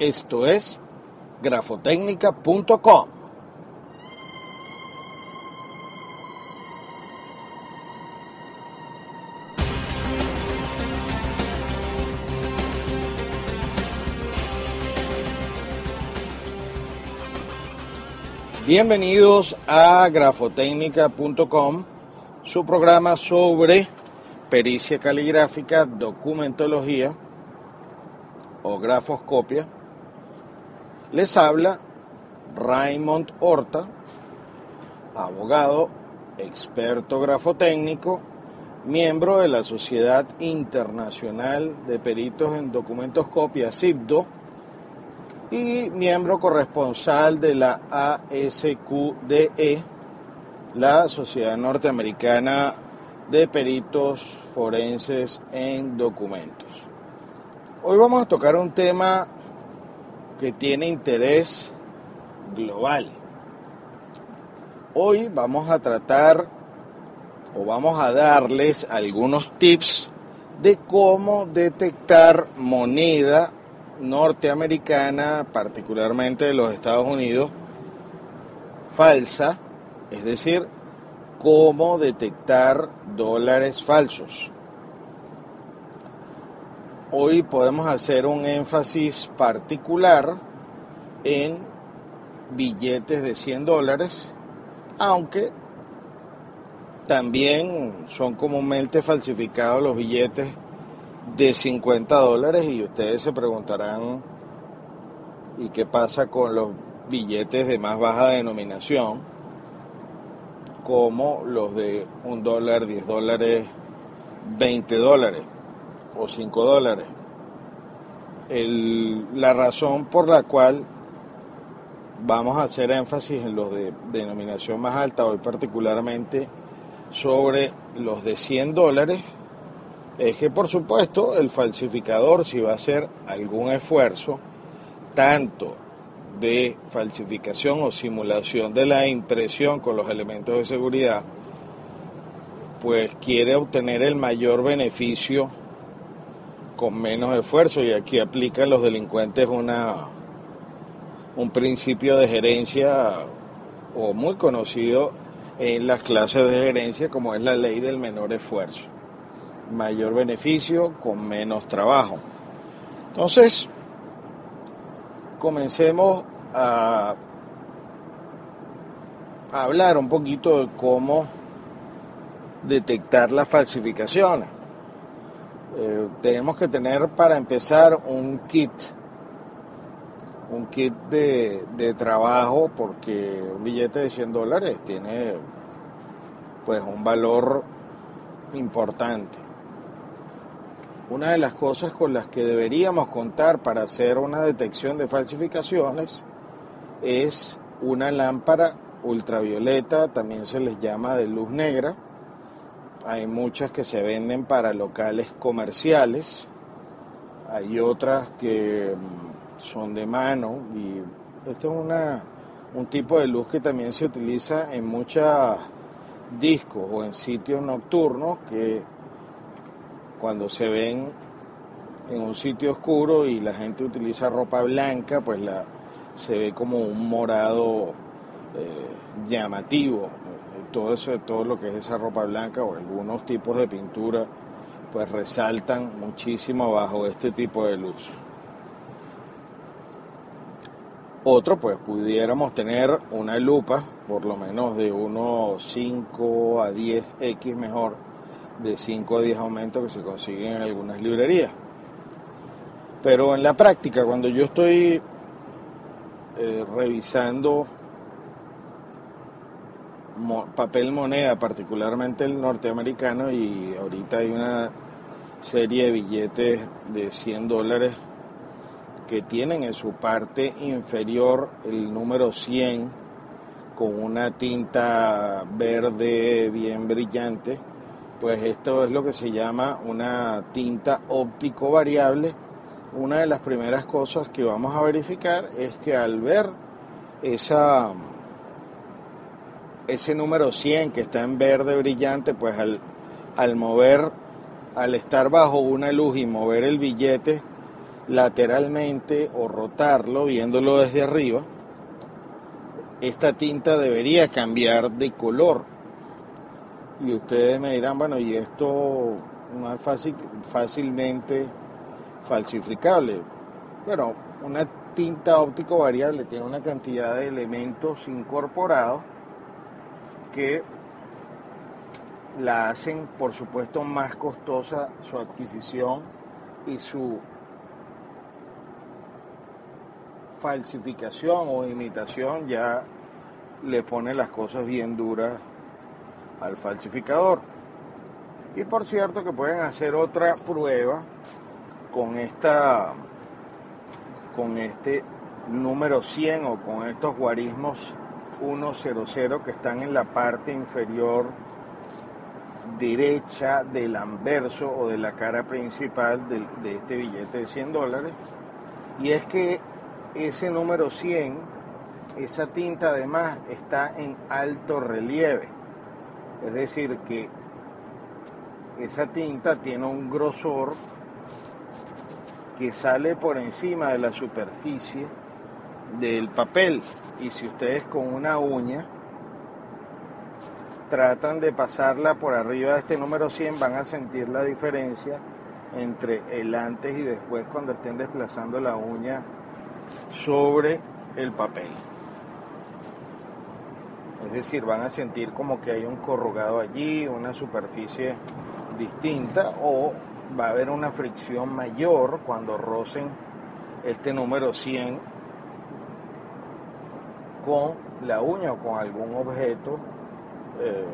Esto es grafotecnica.com. Bienvenidos a grafotecnica.com, su programa sobre pericia caligráfica, documentología o grafoscopia. Les habla Raymond Horta, abogado, experto grafotécnico, miembro de la Sociedad Internacional de Peritos en Documentoscopia, SIPDO, y miembro corresponsal de la ASQDE, la Sociedad Norteamericana de Peritos Forenses en Documentos. Hoy vamos a tocar un tema que tiene interés global. Hoy vamos a tratar o vamos a darles algunos tips de cómo detectar moneda norteamericana, particularmente de los Estados Unidos, falsa, es decir, cómo detectar dólares falsos. Hoy podemos hacer un énfasis particular en billetes de 100 dólares, aunque también son comúnmente falsificados los billetes de 50 dólares y ustedes se preguntarán, ¿y qué pasa con los billetes de más baja denominación? Como los de un dólar, 10 dólares, 20 dólares o 5 dólares. El- la razón por la cual vamos a hacer énfasis en los de denominación más alta, hoy particularmente sobre los de 100 dólares, es que por supuesto el falsificador si va a hacer algún esfuerzo, tanto de falsificación o simulación de la impresión con los elementos de seguridad, pues quiere obtener el mayor beneficio con menos esfuerzo y aquí aplican los delincuentes una un principio de gerencia o muy conocido en las clases de gerencia como es la ley del menor esfuerzo. Mayor beneficio con menos trabajo. Entonces, comencemos a, a hablar un poquito de cómo detectar las falsificaciones. Eh, tenemos que tener para empezar un kit, un kit de, trabajo porque un billete de 100 dólares tiene pues un valor importante. Una de las cosas con las que deberíamos contar para hacer una detección de falsificaciones es una lámpara ultravioleta, también se les llama de luz negra. Hay muchas que se venden para locales comerciales, hay otras que mm, son de mano y esta es una, un tipo de luz que también se utiliza en muchos discos o en sitios nocturnos que cuando se ven en un sitio oscuro y la gente utiliza ropa blanca, pues la, se ve como un morado eh, llamativo. Todo eso, todo lo que es esa ropa blanca o algunos tipos de pintura pues resaltan muchísimo bajo este tipo de luz. Otro, pues pudiéramos tener una lupa, por lo menos de unos 5 a 10x mejor, de 5 a 10 aumentos que se consiguen en algunas librerías. Pero en la práctica, cuando yo estoy eh, revisando papel moneda, particularmente el norteamericano, y ahorita hay una serie de billetes de 100 dólares que tienen en su parte inferior el número 100 con una tinta verde bien brillante, pues esto es lo que se llama una tinta óptico variable. Una de las primeras cosas que vamos a verificar es que al ver esa, ese número 100 que está en verde brillante, pues al, mover al estar bajo una luz y mover el billete lateralmente o rotarlo viéndolo desde arriba, esta tinta debería cambiar de color. Y ustedes me dirán, bueno, y esto no es fácil, fácilmente falsificable. Bueno, una tinta óptico variable tiene una cantidad de elementos incorporados que la hacen, por supuesto, más costosa su adquisición y su falsificación o imitación ya le pone las cosas bien duras al falsificador. Y por cierto que pueden hacer otra prueba con esta con este número 100 o con estos guarismos 100 que están en la parte inferior derecha del anverso o de la cara principal de, este billete de 100 dólares. Y es que ese número 100, esa tinta además está en alto relieve. Es decir, que esa tinta tiene un grosor que sale por encima de la superficie del papel. Y si ustedes con una uña tratan de pasarla por arriba de este número 100 van a sentir la diferencia entre el antes y después cuando estén desplazando la uña sobre el papel. Es decir, van a sentir como que hay un corrugado allí, una superficie distinta o va a haber una fricción mayor cuando rocen este número 100 con la uña o con algún objeto eh,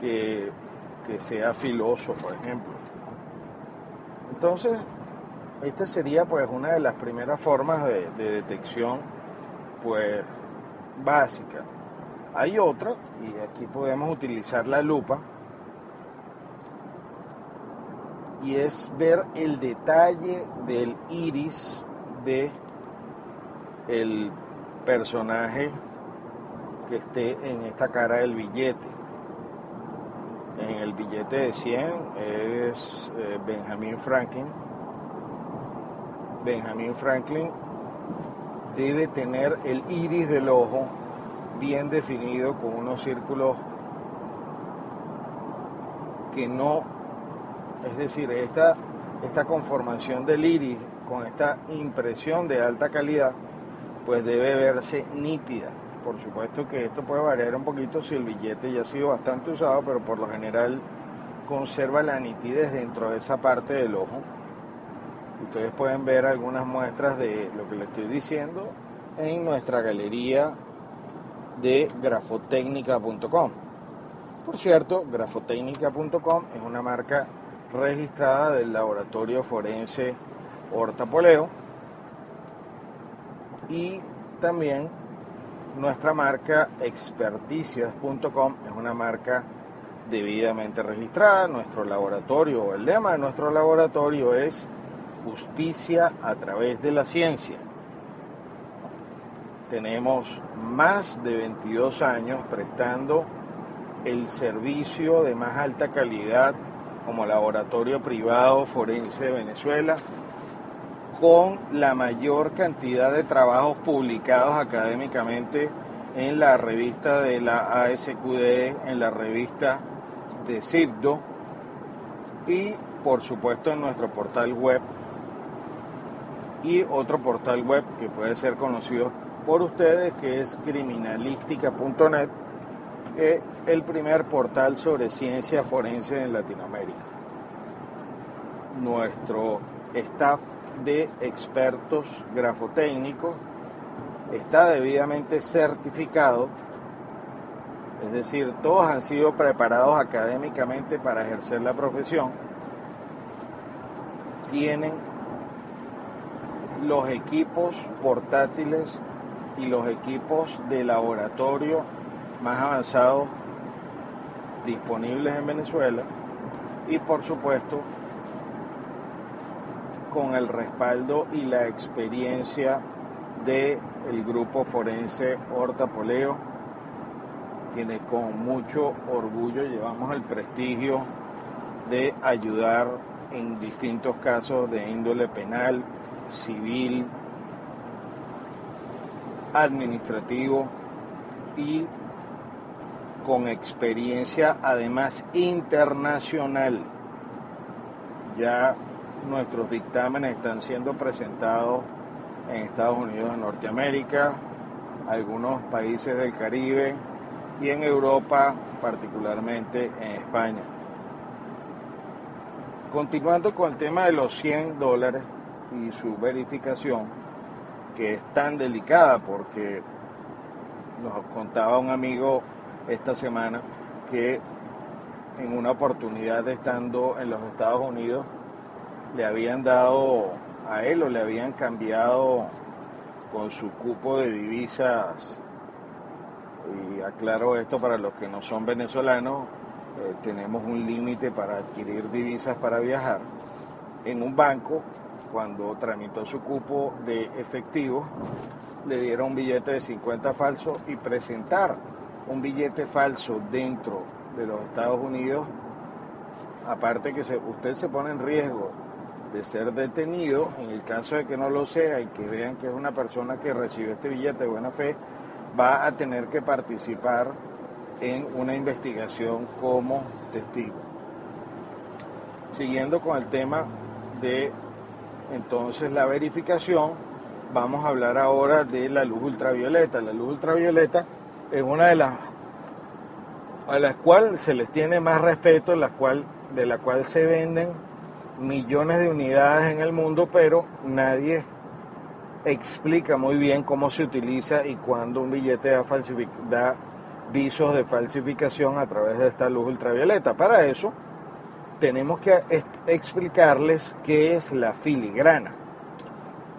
que, sea filoso, por ejemplo. Entonces, esta sería pues una de las primeras formas de, detección pues básica. Hay otra, y aquí podemos utilizar la lupa, y es ver el detalle del iris de el personaje que esté en esta cara del billete. En el billete de 100 es eh, Benjamin Franklin. Benjamin Franklin debe tener el iris del ojo bien definido con unos círculos que no, es decir, esta, esta conformación del iris con esta impresión de alta calidad, pues debe verse nítida. Por supuesto que esto puede variar un poquito si el billete ya ha sido bastante usado, pero por lo general conserva la nitidez dentro de esa parte del ojo. Ustedes pueden ver algunas muestras de lo que les estoy diciendo en nuestra galería de grafotecnica.com. Por cierto, grafotecnica.com es una marca registrada del laboratorio forense Horta Poleo y también nuestra marca experticias.com es una marca debidamente registrada. Nuestro laboratorio, el lema de nuestro laboratorio es justicia a través de la ciencia. Tenemos más de 22 años prestando el servicio de más alta calidad como laboratorio privado forense de Venezuela con la mayor cantidad de trabajos publicados académicamente en la revista de la ASQD, en la revista de Cipdo y por supuesto en nuestro portal web y otro portal web que puede ser conocido por ustedes que es criminalística.net, el primer portal sobre ciencia forense en Latinoamérica. Nuestro staff de expertos grafotécnicos está debidamente certificado, es decir, todos han sido preparados académicamente para ejercer la profesión, tienen los equipos portátiles y los equipos de laboratorio más avanzados disponibles en Venezuela y por supuesto con el respaldo y la experiencia del el grupo forense Horta Poleo, quienes con mucho orgullo llevamos el prestigio de ayudar en distintos casos de índole penal, civil, administrativo y con experiencia además internacional. Ya nuestros dictámenes están siendo presentados en Estados Unidos de Norteamérica, algunos países del Caribe y en Europa, particularmente en España. Continuando con el tema de los 100 dólares y su verificación, que es tan delicada porque nos contaba un amigo esta semana que en una oportunidad estando en los Estados Unidos le habían dado a él o le habían cambiado con su cupo de divisas. Y aclaro esto para los que no son venezolanos, eh, tenemos un límite para adquirir divisas para viajar. En un banco, cuando tramitó su cupo de efectivo, le dieron un billete de 50 falso y presentar un billete falso dentro de los Estados Unidos, aparte que usted se pone en riesgo de ser detenido, en el caso de que no lo sea y que vean que es una persona que recibe este billete de buena fe, va a tener que participar en una investigación como testigo. Siguiendo con el tema de entonces la verificación, vamos a hablar ahora de la luz ultravioleta. La luz ultravioleta es una de las a las cuales se les tiene más respeto, la cual, de la cual se venden millones de unidades en el mundo, pero nadie explica muy bien cómo se utiliza y cuándo un billete da, da visos de falsificación a través de esta luz ultravioleta. Para eso tenemos que explicarles qué es la filigrana.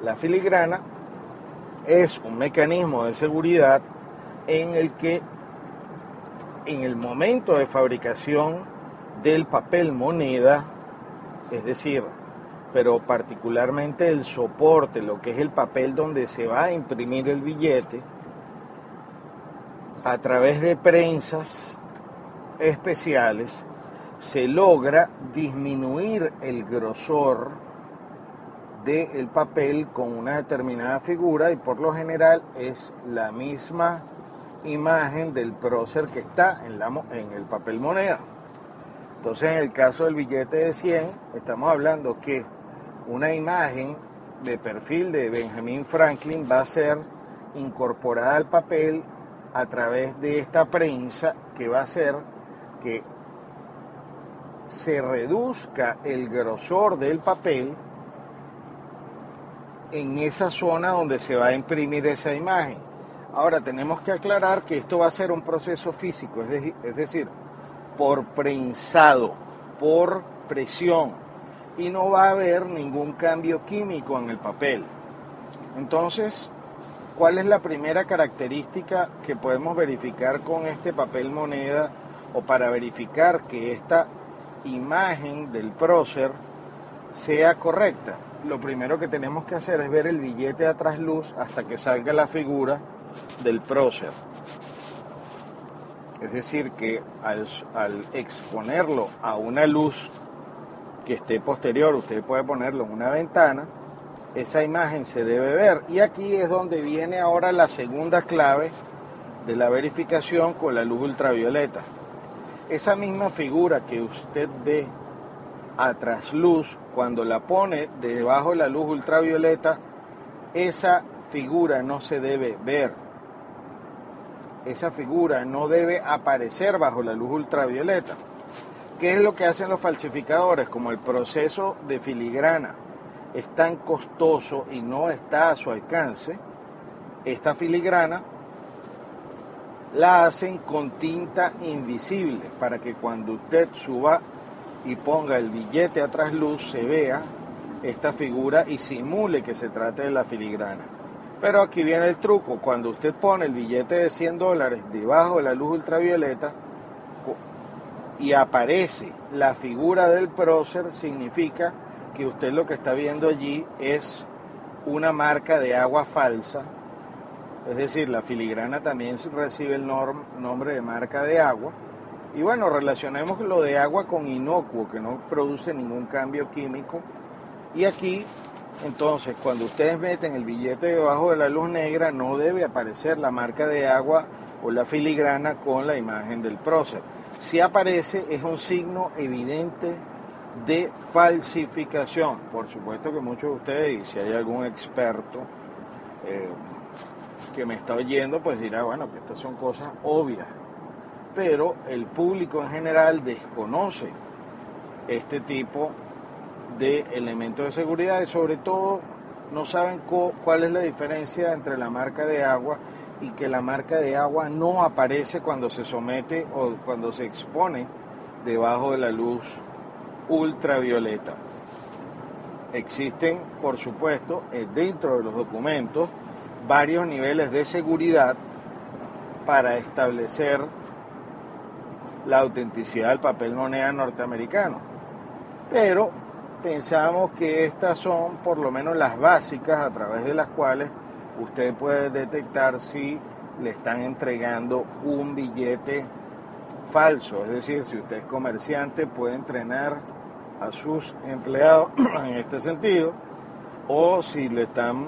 La filigrana es un mecanismo de seguridad en el que en el momento de fabricación del papel moneda, es decir, pero particularmente el soporte, lo que es el papel donde se va a imprimir el billete, a través de prensas especiales se logra disminuir el grosor del papel con una determinada figura y por lo general es la misma imagen del prócer que está en, la, en el papel moneda. Entonces, en el caso del billete de 100, estamos hablando que una imagen de perfil de Benjamin Franklin va a ser incorporada al papel a través de esta prensa que va a hacer que se reduzca el grosor del papel en esa zona donde se va a imprimir esa imagen. Ahora tenemos que aclarar que esto va a ser un proceso físico, es, decir, por prensado, por presión, y no va a haber ningún cambio químico en el papel. Entonces, ¿cuál es la primera característica que podemos verificar con este papel moneda o para verificar que esta imagen del prócer sea correcta? Lo primero que tenemos que hacer es ver el billete a trasluz hasta que salga la figura del prócer. Es decir, que al, exponerlo a una luz que esté posterior, usted puede ponerlo en una ventana, esa imagen se debe ver. Y aquí es donde viene ahora la segunda clave de la verificación con la luz ultravioleta. esa misma figura que usted ve a trasluz cuando la pone debajo de la luz ultravioleta, esa figura no se debe ver. Esa figura no debe aparecer bajo la luz ultravioleta. ¿Qué es lo que hacen los falsificadores? Como el proceso de filigrana es tan costoso y no está a su alcance, esta filigrana la hacen con tinta invisible para que cuando usted suba y ponga el billete a trasluz se vea esta figura y simule que se trate de la filigrana. Pero aquí viene el truco, cuando usted pone el billete de 100 dólares debajo de la luz ultravioleta y aparece la figura del prócer, significa que usted lo que está viendo allí es una marca de agua falsa, es decir, la filigrana también recibe el nombre de marca de agua. Y bueno, relacionemos lo de agua con inocuo, que no produce ningún cambio químico. Y aquí, entonces, cuando ustedes meten el billete debajo de la luz negra, no debe aparecer la marca de agua o la filigrana con la imagen del prócer. Si aparece, es un signo evidente de falsificación. Por supuesto que muchos de ustedes, y si hay algún experto eh, que me está oyendo, pues dirá, bueno, que estas son cosas obvias. Pero el público en general desconoce este tipo de elementos de seguridad y sobre todo no saben cuál es la diferencia entre la marca de agua y que la marca de agua no aparece cuando se somete o cuando se expone debajo de la luz ultravioleta. Existen, por supuesto, eh, dentro de los documentos varios niveles de seguridad para establecer la autenticidad del papel moneda norteamericano. Pero pensamos que estas son por lo menos las básicas a través de las cuales usted puede detectar si le están entregando un billete falso. Es decir, si usted es comerciante puede entrenar a sus empleados en este sentido, o si le están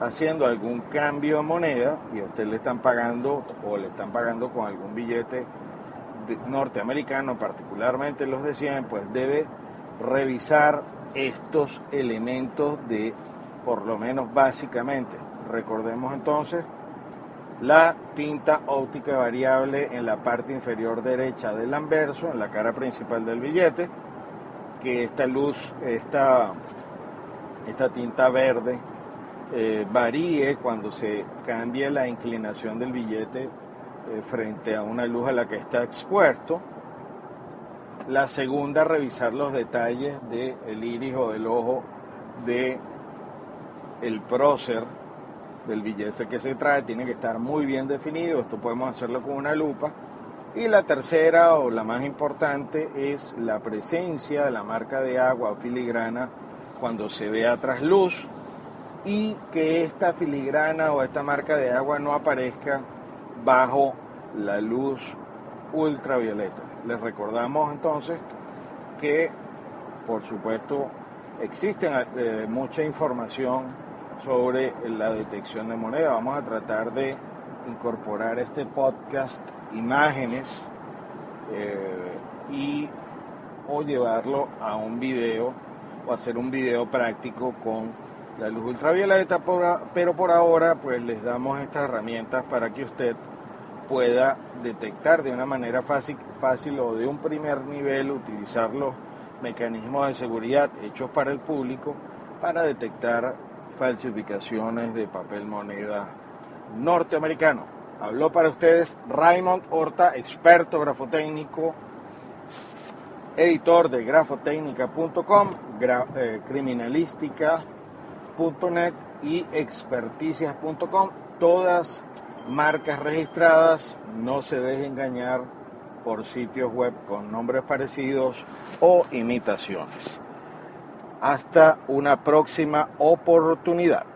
haciendo algún cambio de moneda y a usted le están pagando o le están pagando con algún billete norteamericano, particularmente los de 100, pues debe revisar estos elementos de, por lo menos básicamente, recordemos entonces, la tinta óptica variable en la parte inferior derecha del anverso, en la cara principal del billete, que esta luz, esta, esta tinta verde eh, varíe cuando se cambie la inclinación del billete eh, frente a una luz a la que está expuesto. La segunda, revisar los detalles del iris o del ojo de el prócer del billete que se trae, tiene que estar muy bien definido, esto podemos hacerlo con una lupa. Y la tercera o la más importante es la presencia de la marca de agua o filigrana cuando se ve a trasluz. Y que esta filigrana o esta marca de agua no aparezca bajo la luz ultravioleta. Les recordamos entonces que, por supuesto, existe eh, mucha información sobre la detección de moneda. Vamos a tratar de incorporar este podcast imágenes eh, y o llevarlo a un video o hacer un video práctico con la luz ultravioleta, pero por ahora pues les damos estas herramientas para que usted pueda detectar de una manera fácil, fácil o de un primer nivel, utilizar los mecanismos de seguridad hechos para el público para detectar falsificaciones de papel moneda norteamericano. Habló para ustedes Raymond Horta, experto grafotécnico, editor de grafotecnica.com, eh, criminalística.net y experticias.com. Todas marcas registradas, no se deje engañar por sitios web con nombres parecidos o imitaciones. Hasta una próxima oportunidad.